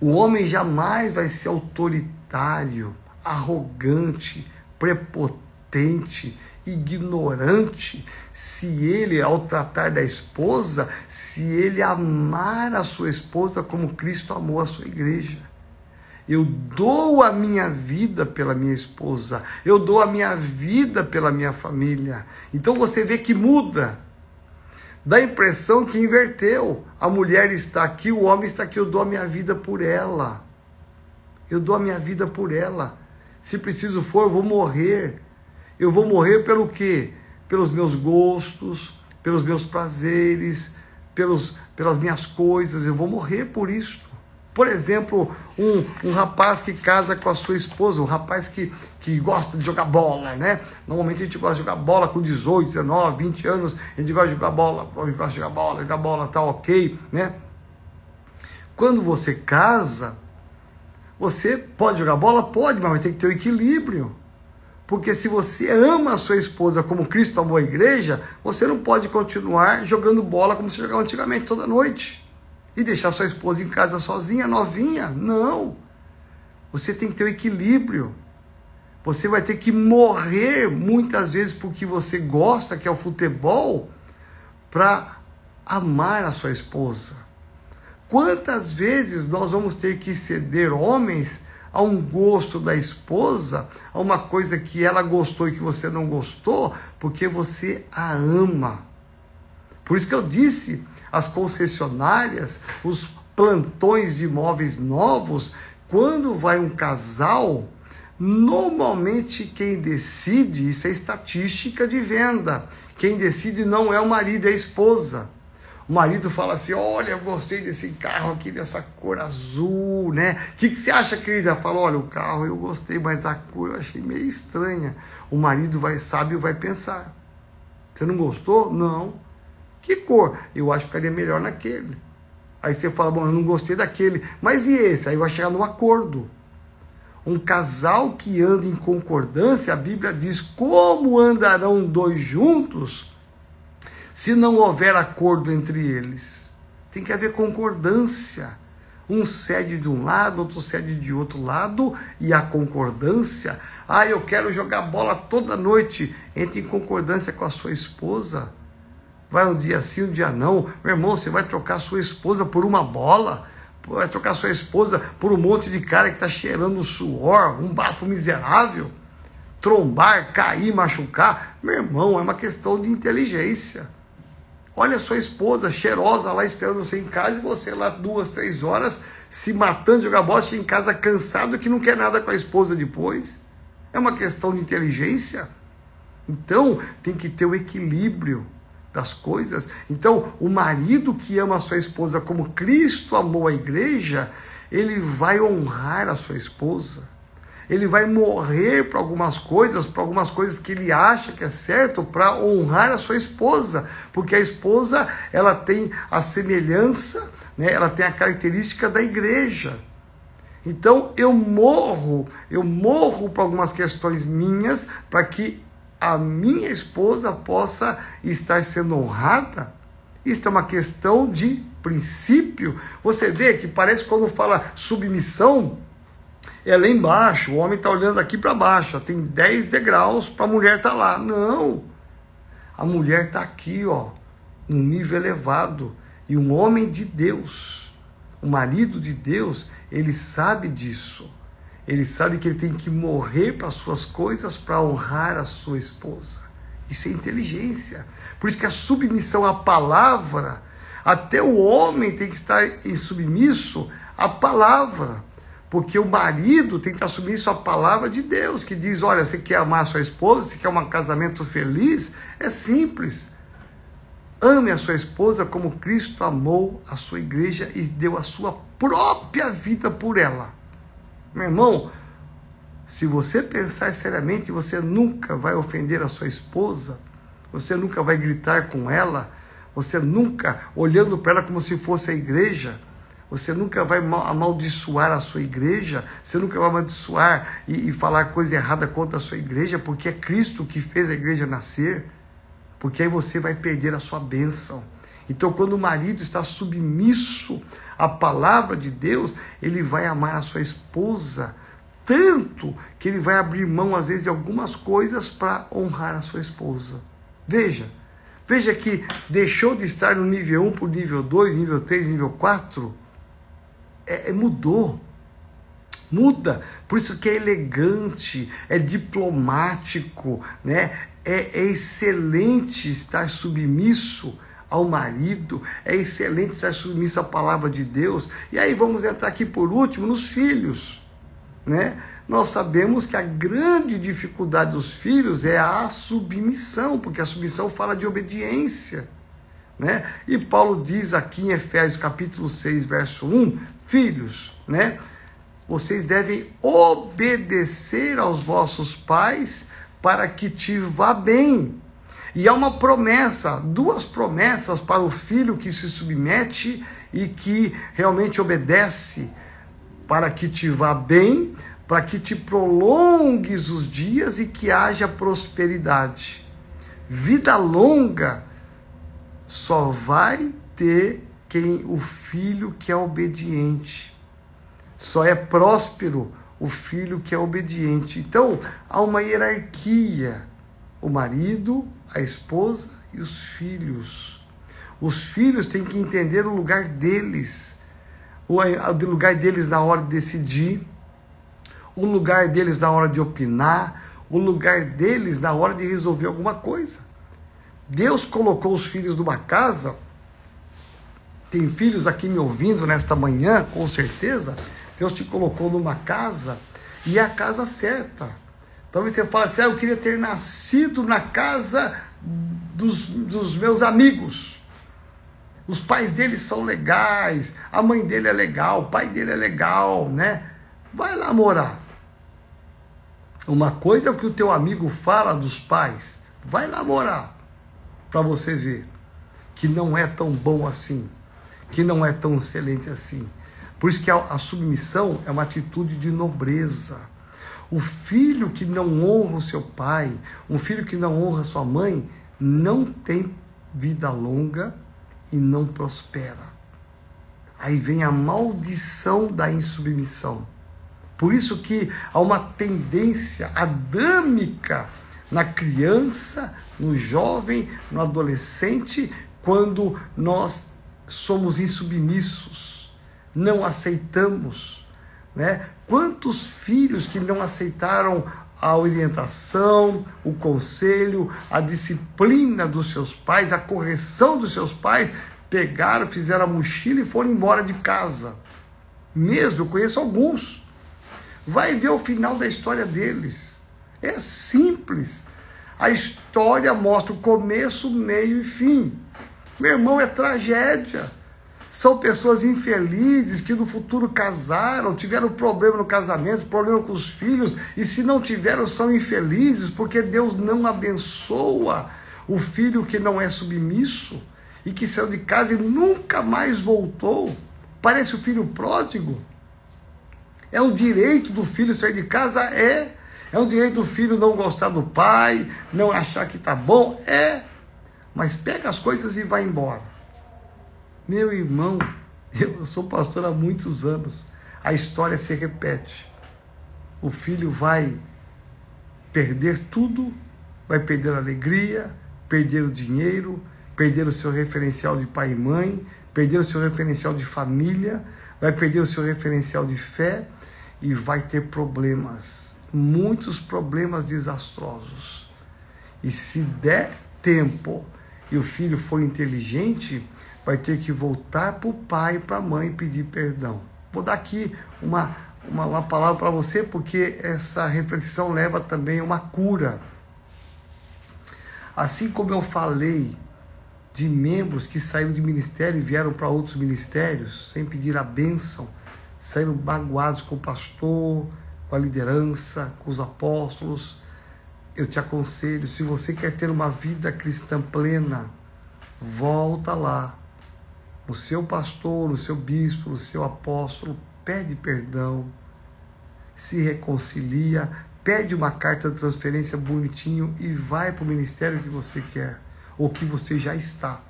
O homem jamais vai ser autoritário, arrogante, prepotente, ignorante, se ele, ao tratar da esposa, se ele amar a sua esposa como Cristo amou a sua igreja. Eu dou a minha vida pela minha esposa, eu dou a minha vida pela minha família. Então você vê que muda. Dá a impressão que inverteu. A mulher está aqui, o homem está aqui, eu dou a minha vida por ela. Eu dou a minha vida por ela. Se preciso for, eu vou morrer. Eu vou morrer pelo quê? Pelos meus gostos, pelos meus prazeres, pelos, pelas minhas coisas. Eu vou morrer por isso. Por exemplo, um, um rapaz que casa com a sua esposa, um rapaz que, que gosta de jogar bola, né? Normalmente a gente gosta de jogar bola com 18, 19, 20 anos, a gente gosta de jogar bola, gosta de jogar bola, jogar bola tá ok, né? Quando você casa, você pode jogar bola? Pode, mas ter que ter o um equilíbrio. Porque se você ama a sua esposa como Cristo amou a igreja, você não pode continuar jogando bola como você jogava antigamente toda noite e deixar sua esposa em casa sozinha, novinha. Não. Você tem que ter o um equilíbrio. Você vai ter que morrer muitas vezes porque você gosta, que é o futebol, para amar a sua esposa. Quantas vezes nós vamos ter que ceder homens a um gosto da esposa, a uma coisa que ela gostou e que você não gostou, porque você a ama. Por isso que eu disse as concessionárias, os plantões de imóveis novos, quando vai um casal, normalmente quem decide, isso é estatística de venda, quem decide não é o marido, é a esposa. O marido fala assim: Olha, eu gostei desse carro aqui, dessa cor azul, né? O que, que você acha, querida? Fala: Olha, o carro eu gostei, mas a cor eu achei meio estranha. O marido vai, sabe, vai pensar: Você não gostou? Não. Que cor? Eu acho que ficaria melhor naquele. Aí você fala, bom, eu não gostei daquele. Mas e esse? Aí vai chegar no acordo. Um casal que anda em concordância, a Bíblia diz: como andarão dois juntos se não houver acordo entre eles? Tem que haver concordância. Um cede de um lado, outro cede de outro lado, e a concordância. Ah, eu quero jogar bola toda noite. Entre em concordância com a sua esposa vai um dia sim, um dia não. Meu irmão, você vai trocar sua esposa por uma bola? Vai trocar sua esposa por um monte de cara que está cheirando suor, um bafo miserável? Trombar, cair, machucar? Meu irmão, é uma questão de inteligência. Olha sua esposa cheirosa lá esperando você em casa e você lá duas, três horas se matando jogar bola, em casa cansado que não quer nada com a esposa depois. É uma questão de inteligência. Então tem que ter o equilíbrio das coisas. Então, o marido que ama a sua esposa como Cristo amou a igreja, ele vai honrar a sua esposa. Ele vai morrer para algumas coisas, para algumas coisas que ele acha que é certo, para honrar a sua esposa, porque a esposa ela tem a semelhança, né? Ela tem a característica da igreja. Então eu morro, eu morro para algumas questões minhas para que a minha esposa possa estar sendo honrada? Isto é uma questão de princípio. Você vê que parece quando fala submissão, é lá embaixo, o homem está olhando aqui para baixo, tem 10 degraus para a mulher estar tá lá. Não. A mulher está aqui, ó, num nível elevado. E um homem de Deus, um marido de Deus, ele sabe disso. Ele sabe que ele tem que morrer para suas coisas para honrar a sua esposa. Isso é inteligência. Por isso que a submissão à palavra, Até o homem tem que estar em submisso à palavra. Porque o marido tem que submisso à palavra de Deus, que diz: olha, você quer amar sua esposa, você quer um casamento feliz? É simples. Ame a sua esposa como Cristo amou a sua igreja e deu a sua própria vida por ela. Meu irmão, se você pensar seriamente, você nunca vai ofender a sua esposa, você nunca vai gritar com ela, você nunca, olhando para ela como se fosse a igreja, você nunca vai amaldiçoar a sua igreja, você nunca vai amaldiçoar e, e falar coisa errada contra a sua igreja, porque é Cristo que fez a igreja nascer porque aí você vai perder a sua bênção. Então, quando o marido está submisso à palavra de Deus, ele vai amar a sua esposa tanto que ele vai abrir mão, às vezes, de algumas coisas para honrar a sua esposa. Veja, veja que deixou de estar no nível 1 para o nível 2, nível 3, nível 4. É, é, mudou. Muda. Por isso que é elegante, é diplomático, né? é, é excelente estar submisso ao marido, é excelente estar submisso à palavra de Deus. E aí vamos entrar aqui por último nos filhos, né? Nós sabemos que a grande dificuldade dos filhos é a submissão, porque a submissão fala de obediência, né? E Paulo diz aqui em Efésios capítulo 6, verso 1, filhos, né? Vocês devem obedecer aos vossos pais, para que te vá bem. E há uma promessa, duas promessas para o filho que se submete e que realmente obedece, para que te vá bem, para que te prolongues os dias e que haja prosperidade. Vida longa só vai ter quem o filho que é obediente. Só é próspero o filho que é obediente. Então, há uma hierarquia: o marido, a esposa e os filhos. Os filhos têm que entender o lugar deles, o lugar deles na hora de decidir, o lugar deles na hora de opinar, o lugar deles na hora de resolver alguma coisa. Deus colocou os filhos numa casa. Tem filhos aqui me ouvindo nesta manhã, com certeza Deus te colocou numa casa e é a casa certa. Talvez você fale assim: ah, eu queria ter nascido na casa dos, dos meus amigos. Os pais dele são legais, a mãe dele é legal, o pai dele é legal, né? Vai lá morar. Uma coisa é o que o teu amigo fala dos pais. Vai lá morar para você ver que não é tão bom assim, que não é tão excelente assim. Por isso que a, submissão é uma atitude de nobreza. O filho que não honra o seu pai, um filho que não honra sua mãe, não tem vida longa e não prospera. Aí vem a maldição da insubmissão. Por isso que há uma tendência adâmica na criança, no jovem, no adolescente, quando nós somos insubmissos não aceitamos, né? Quantos filhos que não aceitaram a orientação, o conselho, a disciplina dos seus pais, a correção dos seus pais, pegaram, fizeram a mochila e foram embora de casa. Mesmo, eu conheço alguns. Vai ver o final da história deles. É simples. A história mostra o começo, meio e fim. Meu irmão, é tragédia. São pessoas infelizes que no futuro casaram, tiveram problema no casamento, problema com os filhos, e se não tiveram, são infelizes, porque Deus não abençoa o filho que não é submisso e que saiu de casa e nunca mais voltou. Parece o filho pródigo. É um direito do filho sair de casa? É. É um direito do filho não gostar do pai, não achar que está bom? É. Mas pega as coisas e vai embora. Meu irmão, eu sou pastor há muitos anos. A história se repete. O filho vai perder tudo, vai perder a alegria, perder o dinheiro, perder o seu referencial de pai e mãe, perder o seu referencial de família, vai perder o seu referencial de fé e vai ter problemas, muitos problemas desastrosos. E se der tempo, e o filho for inteligente, vai ter que voltar para o pai e para a mãe pedir perdão. Vou dar aqui uma, uma, uma palavra para você, porque essa reflexão leva também uma cura. Assim como eu falei de membros que saíram de ministério e vieram para outros ministérios sem pedir a bênção, saíram magoados com o pastor, com a liderança, com os apóstolos. Eu te aconselho, se você quer ter uma vida cristã plena, volta lá no seu pastor, no seu bispo, no seu apóstolo, pede perdão, se reconcilia, pede uma carta de transferência bonitinho e vai para o ministério que você quer ou que você já está.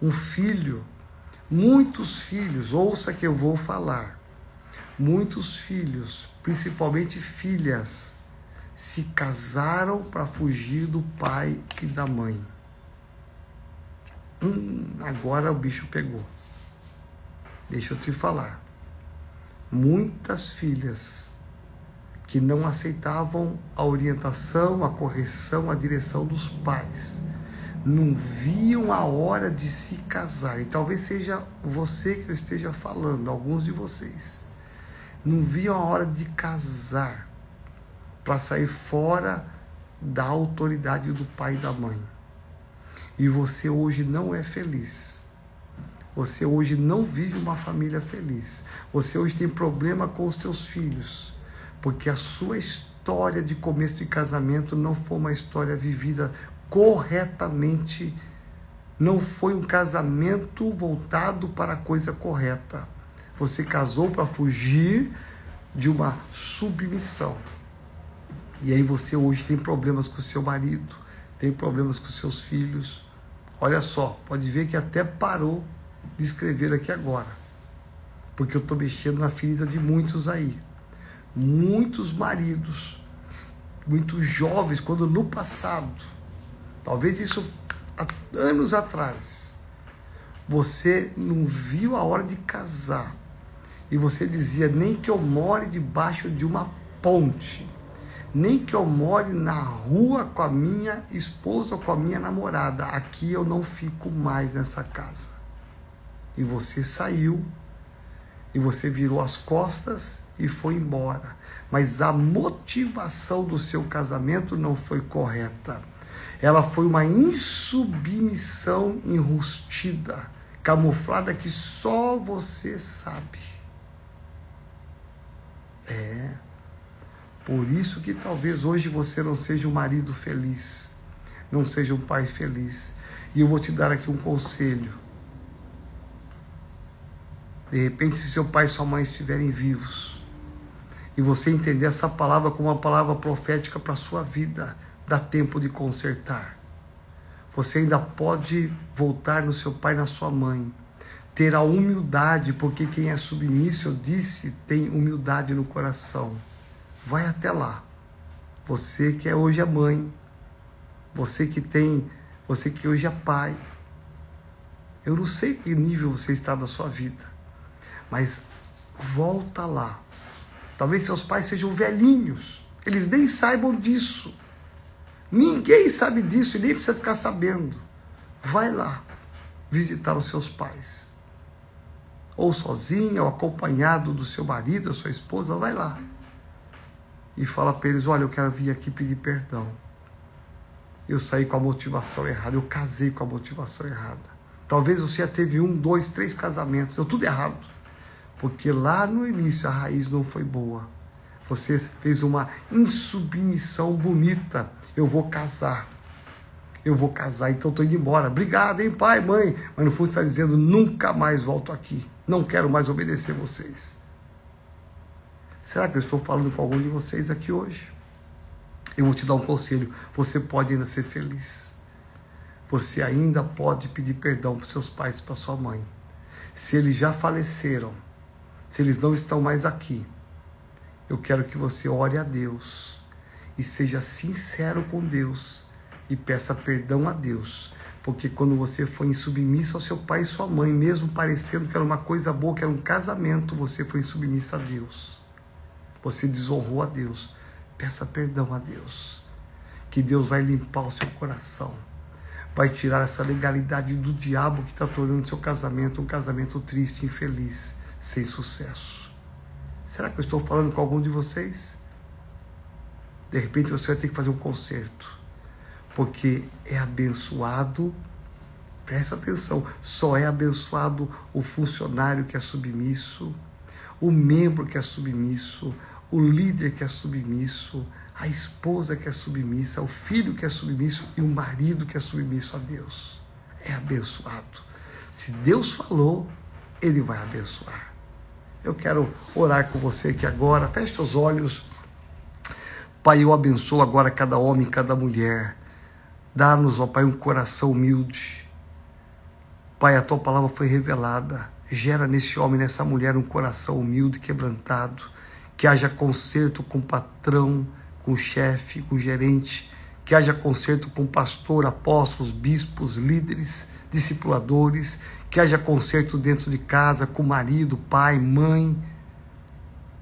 Um filho, muitos filhos, ouça que eu vou falar. Muitos filhos, principalmente filhas, se casaram para fugir do pai e da mãe. Hum, agora o bicho pegou. Deixa eu te falar. Muitas filhas que não aceitavam a orientação, a correção, a direção dos pais. Não viam a hora de se casar. E talvez seja você que eu esteja falando, alguns de vocês. Não viam a hora de casar para sair fora da autoridade do pai e da mãe. E você hoje não é feliz. Você hoje não vive uma família feliz. Você hoje tem problema com os teus filhos porque a sua história de começo de casamento não foi uma história vivida corretamente, não foi um casamento voltado para a coisa correta. Você casou para fugir de uma submissão. E aí você hoje tem problemas com o seu marido, tem problemas com seus filhos. Olha só, pode ver que até parou de escrever aqui agora. Porque eu estou mexendo na ferida de muitos aí muitos maridos, muitos jovens, quando no passado, talvez isso há anos atrás, você não viu a hora de casar e você dizia: nem que eu more debaixo de uma ponte, nem que eu more na rua com a minha esposa ou com a minha namorada, aqui eu não fico mais nessa casa. E você saiu e você virou as costas e foi embora. Mas a motivação do seu casamento não foi correta. Ela foi uma insubmissão enrustida, camuflada que só você sabe. É. Por isso que talvez hoje você não seja um marido feliz, não seja um pai feliz. E eu vou te dar aqui um conselho. De repente, se seu pai e sua mãe estiverem vivos, e você entender essa palavra como uma palavra profética para a sua vida, dá tempo de consertar. Você ainda pode voltar no seu pai e na sua mãe, ter a humildade, porque quem é submisso, eu disse, tem humildade no coração. Vai até lá. Você que é hoje a mãe, você que tem, você que hoje é pai. Eu não sei que nível você está da sua vida, mas volta lá Talvez seus pais sejam velhinhos, eles nem saibam disso. Ninguém sabe disso e nem precisa ficar sabendo. Vai lá visitar os seus pais. Ou sozinha, ou acompanhado do seu marido, da sua esposa, vai lá. E fala para eles: Olha, eu quero vir aqui pedir perdão. Eu saí com a motivação errada, eu casei com a motivação errada. Talvez você já teve um, dois, três casamentos, deu tudo errado. Porque lá no início a raiz não foi boa. Você fez uma insubmissão bonita. Eu vou casar. Eu vou casar, então estou indo embora. Obrigado, hein, pai, mãe. Mas no fundo está dizendo: nunca mais volto aqui. Não quero mais obedecer vocês. Será que eu estou falando com algum de vocês aqui hoje? Eu vou te dar um conselho. Você pode ainda ser feliz. Você ainda pode pedir perdão para seus pais para sua mãe. Se eles já faleceram, se eles não estão mais aqui, eu quero que você ore a Deus e seja sincero com Deus e peça perdão a Deus. Porque quando você foi insubmisso ao seu pai e sua mãe, mesmo parecendo que era uma coisa boa, que era um casamento, você foi insubmisso a Deus. Você desonrou a Deus. Peça perdão a Deus. Que Deus vai limpar o seu coração. vai tirar essa legalidade do diabo que está tornando seu casamento um casamento triste, infeliz, sem sucesso. Será que eu estou falando com algum de vocês? De repente você vai ter que fazer um conserto, porque é abençoado. Presta atenção, só é abençoado o funcionário que é submisso, o membro que é submisso, o líder que é submisso, a esposa que é submissa, o filho que é submisso e o marido que é submisso a Deus. É abençoado. Se Deus falou, Ele vai abençoar. Eu quero orar com você aqui agora. Feche os olhos. Pai, eu abençoo agora cada homem, cada mulher. Dá-nos, ó Pai, um coração humilde. Pai, a tua palavra foi revelada. Gera nesse homem, nessa mulher, um coração humilde, quebrantado. Que haja conserto com o patrão, com o chefe, com o gerente, que haja conserto com o pastor, apóstolos, bispos, líderes, discipuladores, que haja conserto dentro de casa com marido, pai, mãe,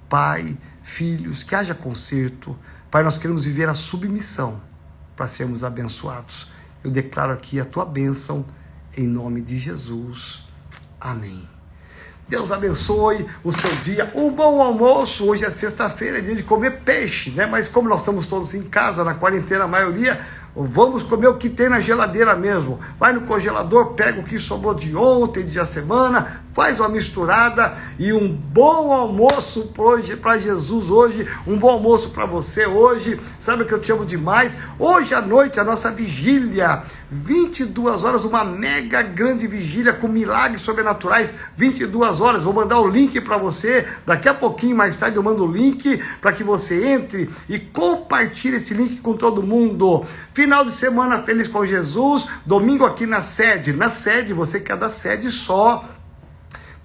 pai, filhos, que haja conserto. Pai, nós queremos viver a submissão para sermos abençoados. Eu declaro aqui a tua bênção em nome de Jesus. Amém. Deus abençoe o seu dia. Um bom almoço. Hoje é sexta-feira, é dia de comer peixe, né? Mas como nós estamos todos em casa, na quarentena, a maioria, vamos comer o que tem na geladeira mesmo. Vai no congelador, pega o que sobrou de ontem, de a semana, faz uma misturada e um bom almoço para Jesus hoje, um bom almoço para você hoje. Sabe o que eu te amo demais? Hoje à noite a nossa vigília, 22 horas, uma mega grande vigília com milagres sobrenaturais, 22 horas. Vou mandar o link para você. Daqui a pouquinho mais tarde eu mando o link para que você entre e compartilhe esse link com todo mundo. Final de semana feliz com Jesus, domingo aqui na sede. Na sede, você quer da sede só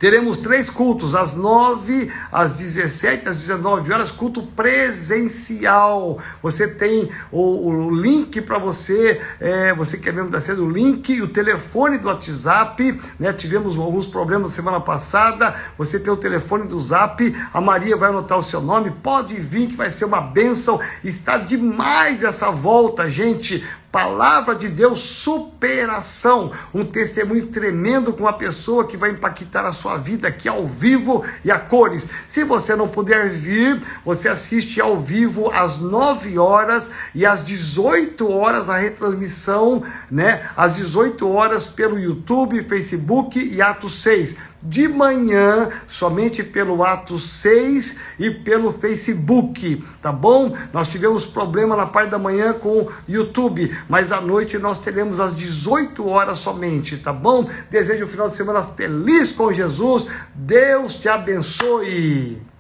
Teremos três cultos, às 9, às 17, às 19 horas, culto presencial. Você tem o, o link para você, é, você que é membro da sede, o link e o telefone do WhatsApp. Né? Tivemos alguns problemas semana passada. Você tem o telefone do Zap, a Maria vai anotar o seu nome. Pode vir que vai ser uma bênção. Está demais essa volta, gente. Palavra de Deus, superação, um testemunho tremendo com uma pessoa que vai impactar a sua vida aqui ao vivo e a cores. Se você não puder vir, você assiste ao vivo às 9 horas e às 18 horas a retransmissão, né? Às 18 horas pelo YouTube, Facebook e Atos 6 de manhã, somente pelo ato 6 e pelo Facebook, tá bom? Nós tivemos problema na parte da manhã com o YouTube, mas à noite nós teremos às 18 horas somente, tá bom? Desejo um final de semana feliz com Jesus. Deus te abençoe.